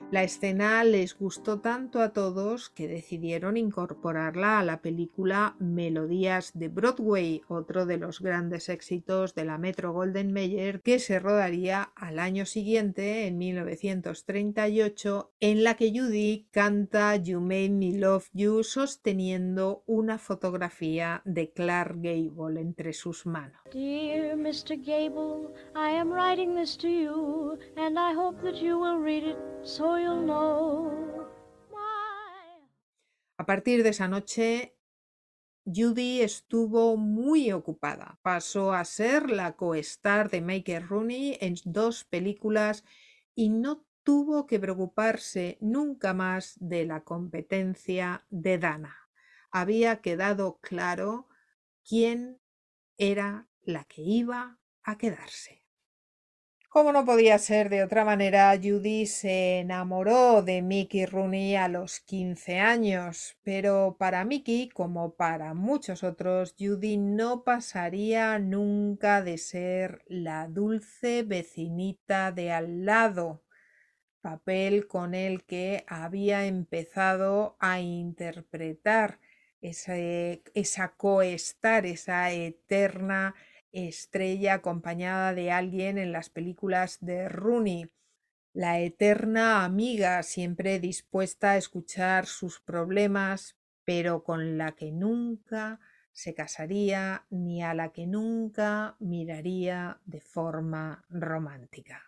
La escena les gustó tanto a todos que decidieron incorporarla a la película Melodías de Broadway, otro de los grandes éxitos de la Metro Golden Mayer que se rodaría al año siguiente, en 1938, en la que Judy canta You Made Me Love You sosteniendo una fotografía de Clark Gable entre sus manos. Dear Mr. Gable, I am writing this to you, and I hope that you will read it A partir de esa noche, Judy estuvo muy ocupada. Pasó a ser la co-star de Mickey Rooney en dos películas y no tuvo que preocuparse nunca más de la competencia de Dana. Había quedado claro quién era la que iba a quedarse. Como no podía ser de otra manera, Judy se enamoró de Mickey Rooney a los 15 años, pero para Mickey, como para muchos otros, Judy no pasaría nunca de ser la dulce vecinita de al lado, papel con el que había empezado a interpretar ese, esa coestar, esa eterna estrella acompañada de alguien en las películas de Rooney, la eterna amiga siempre dispuesta a escuchar sus problemas, pero con la que nunca se casaría ni a la que nunca miraría de forma romántica.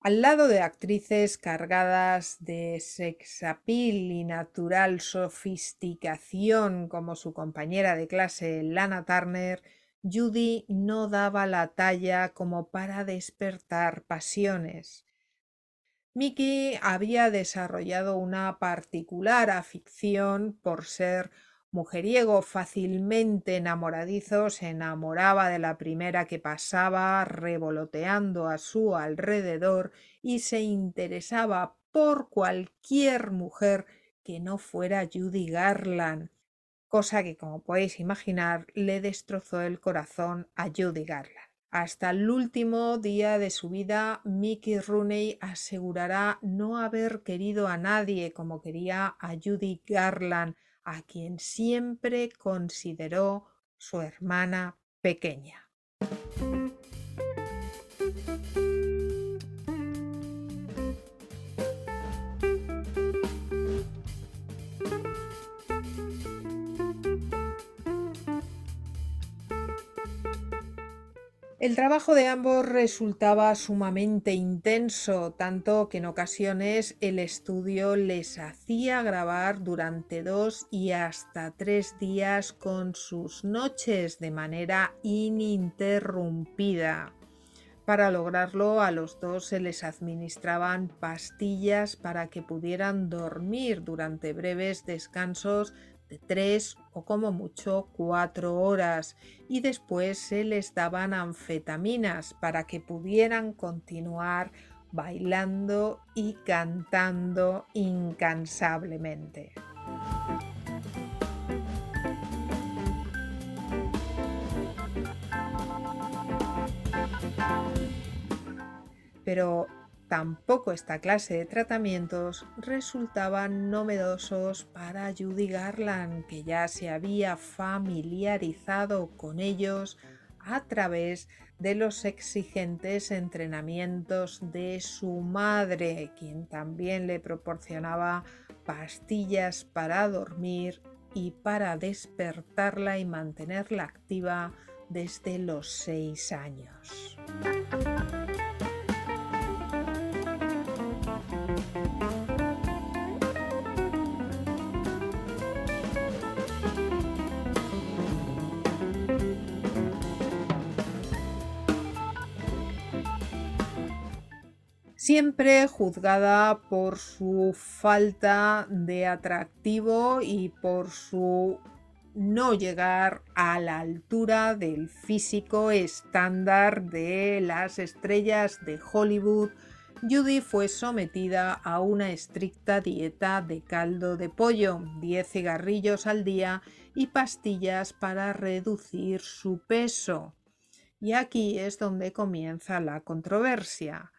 Al lado de actrices cargadas de sexapil y natural sofisticación como su compañera de clase Lana Turner, Judy no daba la talla como para despertar pasiones. Mickey había desarrollado una particular afición por ser mujeriego fácilmente enamoradizo, se enamoraba de la primera que pasaba revoloteando a su alrededor y se interesaba por cualquier mujer que no fuera Judy Garland, cosa que como podéis imaginar le destrozó el corazón a Judy Garland. Hasta el último día de su vida, Mickey Rooney asegurará no haber querido a nadie como quería a Judy Garland, a quien siempre consideró su hermana pequeña. El trabajo de ambos resultaba sumamente intenso, tanto que en ocasiones el estudio les hacía grabar durante dos y hasta tres días con sus noches de manera ininterrumpida. Para lograrlo a los dos se les administraban pastillas para que pudieran dormir durante breves descansos de tres o como mucho cuatro horas y después se les daban anfetaminas para que pudieran continuar bailando y cantando incansablemente. Pero tampoco esta clase de tratamientos resultaban novedosos para Judy Garland, que ya se había familiarizado con ellos a través de los exigentes entrenamientos de su madre, quien también le proporcionaba pastillas para dormir y para despertarla y mantenerla activa desde los seis años. Siempre juzgada por su falta de atractivo y por su no llegar a la altura del físico estándar de las estrellas de Hollywood, Judy fue sometida a una estricta dieta de caldo de pollo, 10 cigarrillos al día y pastillas para reducir su peso. Y aquí es donde comienza la controversia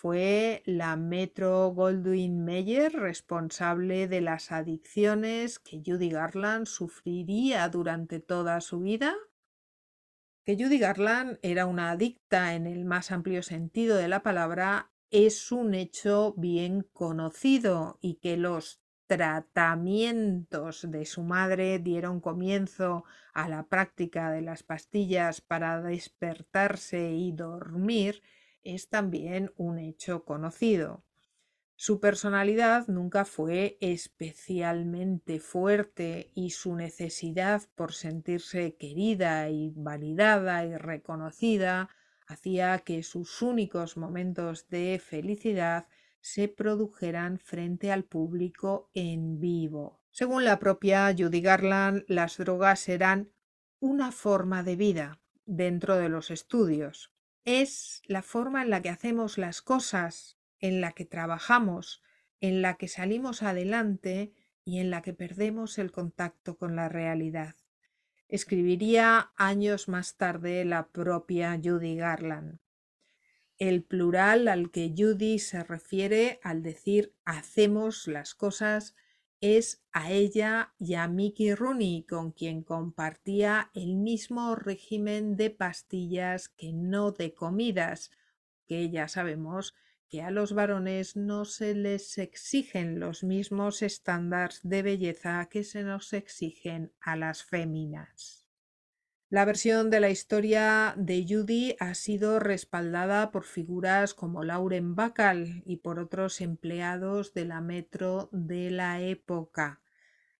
fue la Metro Goldwyn Mayer responsable de las adicciones que Judy Garland sufriría durante toda su vida. Que Judy Garland era una adicta en el más amplio sentido de la palabra es un hecho bien conocido y que los tratamientos de su madre dieron comienzo a la práctica de las pastillas para despertarse y dormir es también un hecho conocido. Su personalidad nunca fue especialmente fuerte y su necesidad por sentirse querida y validada y reconocida hacía que sus únicos momentos de felicidad se produjeran frente al público en vivo. Según la propia Judy Garland, las drogas eran una forma de vida dentro de los estudios es la forma en la que hacemos las cosas, en la que trabajamos, en la que salimos adelante y en la que perdemos el contacto con la realidad. Escribiría años más tarde la propia Judy Garland. El plural al que Judy se refiere al decir hacemos las cosas es a ella y a Mickey Rooney, con quien compartía el mismo régimen de pastillas que no de comidas, que ya sabemos que a los varones no se les exigen los mismos estándares de belleza que se nos exigen a las féminas. La versión de la historia de Judy ha sido respaldada por figuras como Lauren Bacall y por otros empleados de la metro de la época.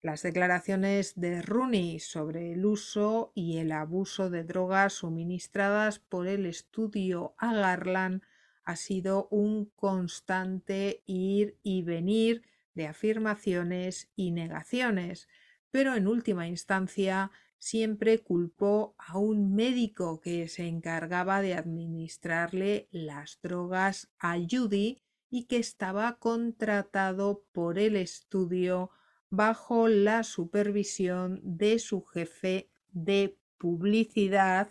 Las declaraciones de Rooney sobre el uso y el abuso de drogas suministradas por el estudio a Garland ha sido un constante ir y venir de afirmaciones y negaciones, pero en última instancia siempre culpó a un médico que se encargaba de administrarle las drogas a Judy y que estaba contratado por el estudio bajo la supervisión de su jefe de publicidad,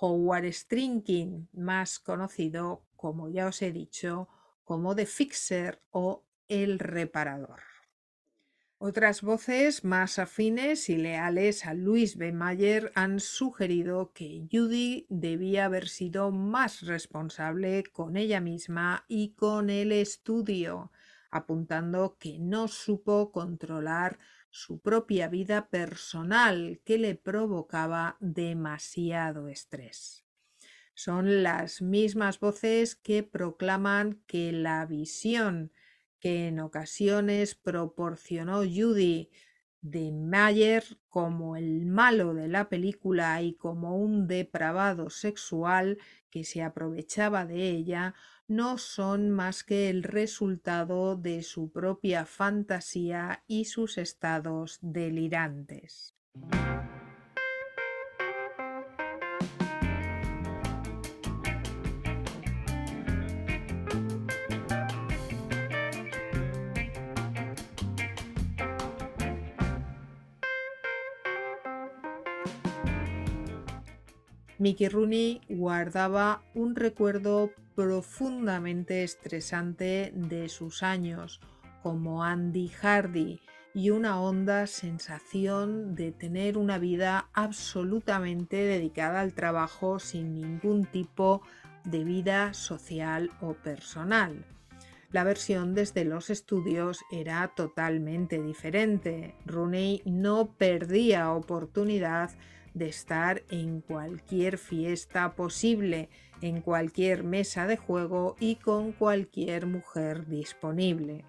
Howard Strinkin, más conocido, como ya os he dicho, como The Fixer o el reparador. Otras voces más afines y leales a Louis B. Mayer han sugerido que Judy debía haber sido más responsable con ella misma y con el estudio, apuntando que no supo controlar su propia vida personal que le provocaba demasiado estrés. Son las mismas voces que proclaman que la visión que en ocasiones proporcionó Judy de Mayer como el malo de la película y como un depravado sexual que se aprovechaba de ella, no son más que el resultado de su propia fantasía y sus estados delirantes. Mickey Rooney guardaba un recuerdo profundamente estresante de sus años, como Andy Hardy, y una honda sensación de tener una vida absolutamente dedicada al trabajo sin ningún tipo de vida social o personal. La versión desde los estudios era totalmente diferente. Rooney no perdía oportunidad de estar en cualquier fiesta posible, en cualquier mesa de juego y con cualquier mujer disponible.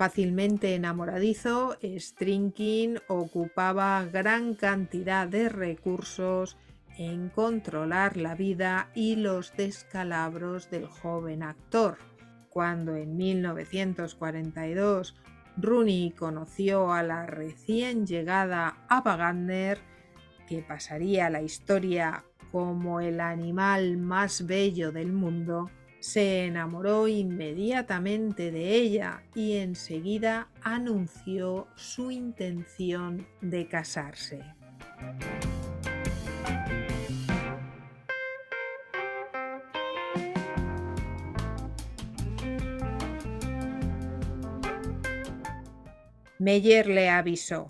Fácilmente enamoradizo, Strinkin ocupaba gran cantidad de recursos en controlar la vida y los descalabros del joven actor. Cuando en 1942 Rooney conoció a la recién llegada Ava Gardner, que pasaría la historia como el animal más bello del mundo, se enamoró inmediatamente de ella y enseguida anunció su intención de casarse. Meyer le avisó.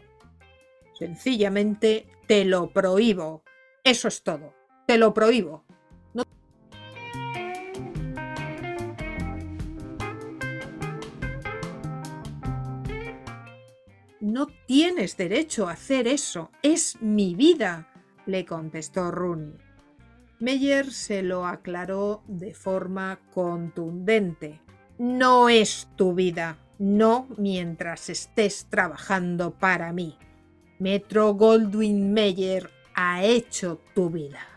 Sencillamente te lo prohíbo. Eso es todo. Te lo prohíbo. No tienes derecho a hacer eso, es mi vida, le contestó Rooney. Meyer se lo aclaró de forma contundente. No es tu vida, no mientras estés trabajando para mí. Metro Goldwyn Mayer ha hecho tu vida.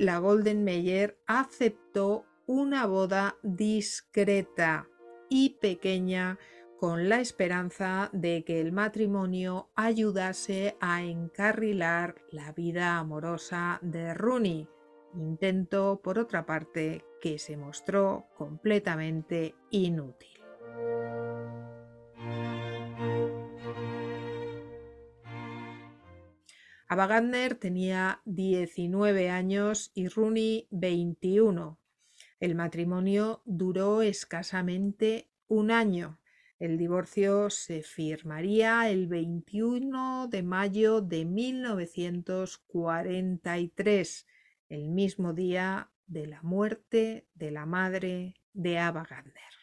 la Golden Meyer aceptó una boda discreta y pequeña con la esperanza de que el matrimonio ayudase a encarrilar la vida amorosa de Rooney, intento por otra parte que se mostró completamente inútil. Ava Gardner tenía 19 años y Rooney 21. El matrimonio duró escasamente un año. El divorcio se firmaría el 21 de mayo de 1943, el mismo día de la muerte de la madre de Ava Gardner.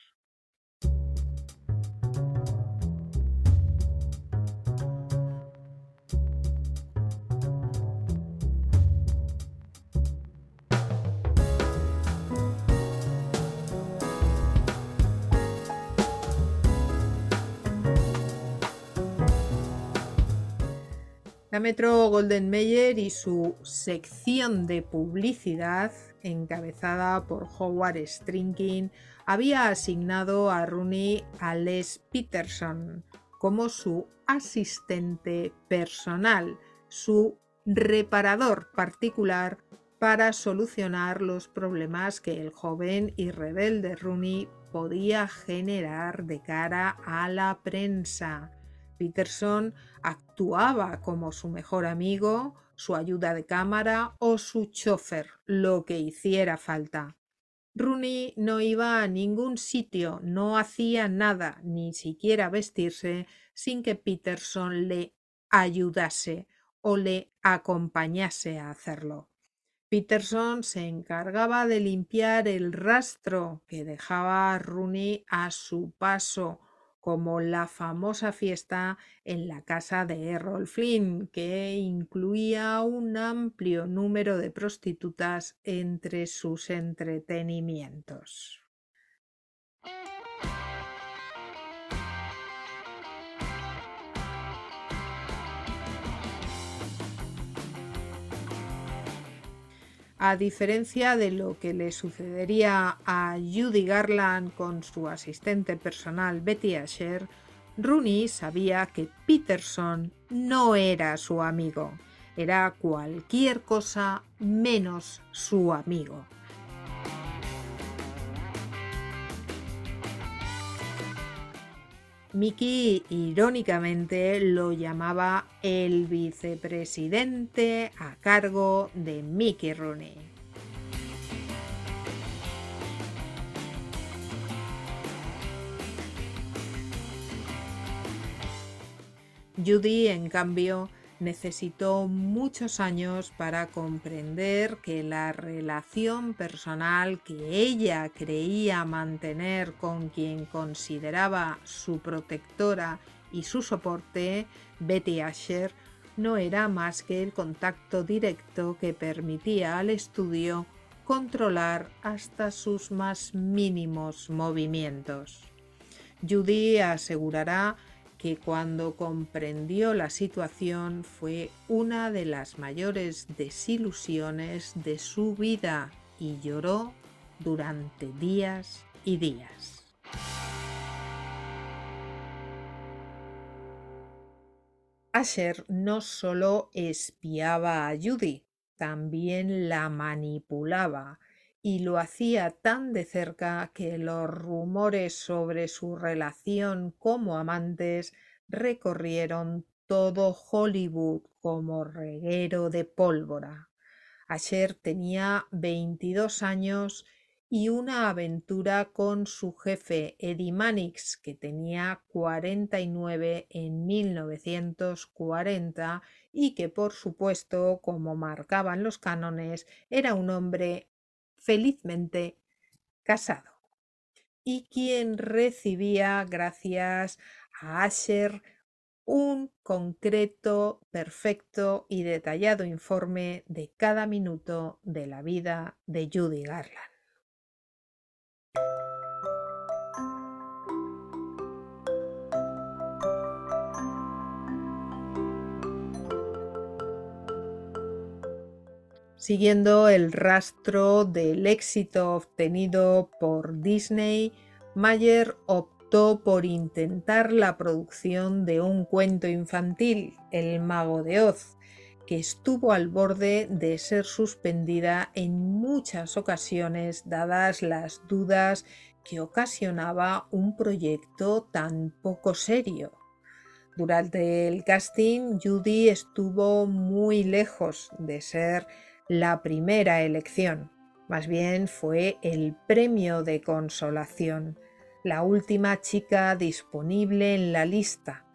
Metro Golden Mayer y su sección de publicidad, encabezada por Howard Strinkin, había asignado a Rooney a Les Peterson como su asistente personal, su reparador particular para solucionar los problemas que el joven y rebelde Rooney podía generar de cara a la prensa. Peterson actuaba como su mejor amigo, su ayuda de cámara o su chofer, lo que hiciera falta. Rooney no iba a ningún sitio, no hacía nada, ni siquiera vestirse, sin que Peterson le ayudase o le acompañase a hacerlo. Peterson se encargaba de limpiar el rastro que dejaba Rooney a su paso, como la famosa fiesta en la casa de Errol Flynn, que incluía un amplio número de prostitutas entre sus entretenimientos. A diferencia de lo que le sucedería a Judy Garland con su asistente personal Betty Asher, Rooney sabía que Peterson no era su amigo, era cualquier cosa menos su amigo. Mickey irónicamente lo llamaba el vicepresidente a cargo de Mickey Rooney. Judy, en cambio, necesitó muchos años para comprender que la relación personal que ella creía mantener con quien consideraba su protectora y su soporte, Betty Asher, no era más que el contacto directo que permitía al estudio controlar hasta sus más mínimos movimientos. Judy asegurará que cuando comprendió la situación fue una de las mayores desilusiones de su vida y lloró durante días y días. Asher no solo espiaba a Judy, también la manipulaba y lo hacía tan de cerca que los rumores sobre su relación como amantes recorrieron todo Hollywood como reguero de pólvora. Asher tenía 22 años y una aventura con su jefe Eddie Mannix, que tenía 49 en 1940 y que por supuesto, como marcaban los cánones, era un hombre felizmente casado y quien recibía, gracias a Asher, un concreto, perfecto y detallado informe de cada minuto de la vida de Judy Garland. Siguiendo el rastro del éxito obtenido por Disney, Mayer optó por intentar la producción de un cuento infantil, El mago de Oz, que estuvo al borde de ser suspendida en muchas ocasiones dadas las dudas que ocasionaba un proyecto tan poco serio. Durante el casting, Judy estuvo muy lejos de ser la primera elección, más bien fue el premio de consolación, la última chica disponible en la lista.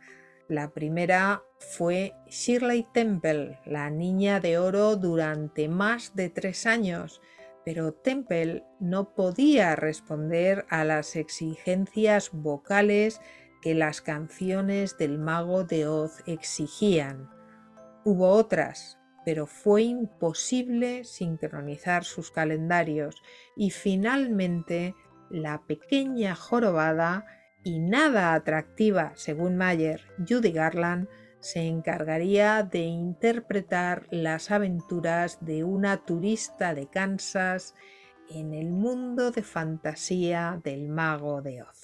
La primera fue Shirley Temple, la niña de oro durante más de tres años, pero Temple no podía responder a las exigencias vocales que las canciones del mago de Oz exigían. Hubo otras, pero fue imposible sincronizar sus calendarios y finalmente la pequeña jorobada y nada atractiva, según Mayer, Judy Garland, se encargaría de interpretar las aventuras de una turista de Kansas en el mundo de fantasía del mago de Oz.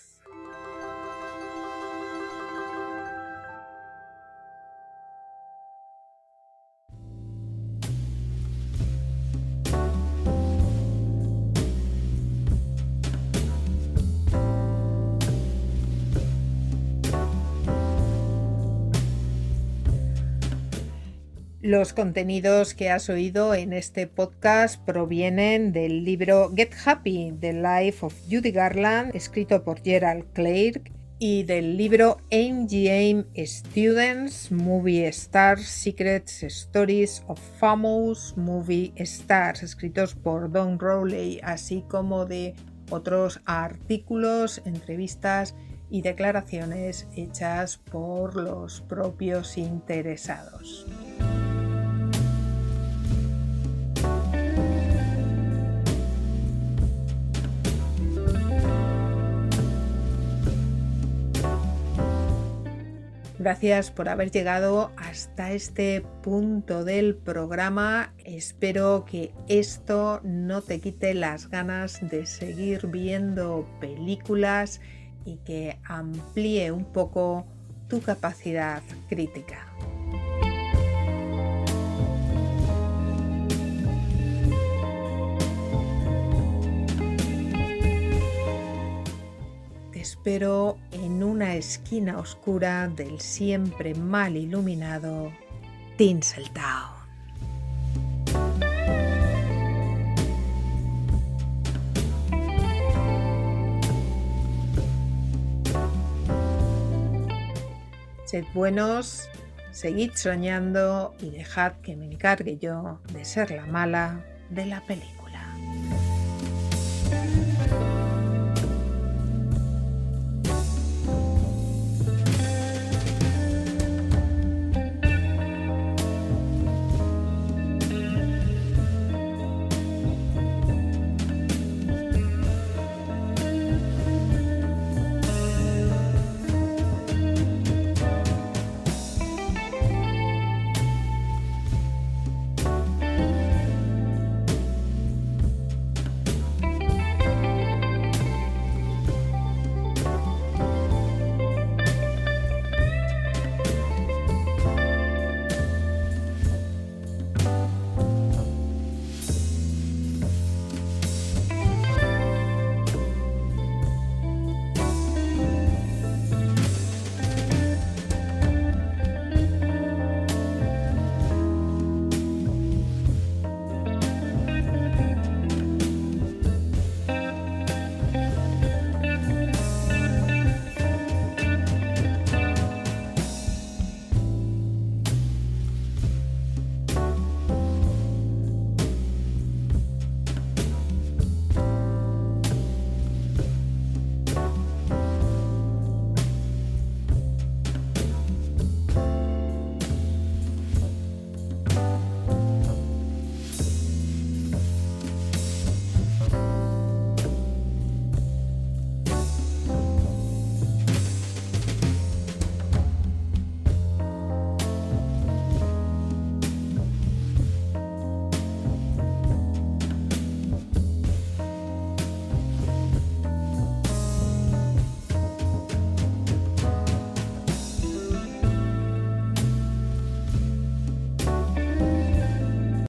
Los contenidos que has oído en este podcast provienen del libro Get Happy, The Life of Judy Garland, escrito por Gerald Clark, y del libro MGM Students, Movie Stars, Secrets, Stories of Famous Movie Stars, escritos por Don Rowley, así como de otros artículos, entrevistas y declaraciones hechas por los propios interesados. Gracias por haber llegado hasta este punto del programa. Espero que esto no te quite las ganas de seguir viendo películas y que amplíe un poco tu capacidad crítica. Espero en una esquina oscura del siempre mal iluminado Tinseltown. Sed buenos, seguid soñando y dejad que me encargue yo de ser la mala de la película.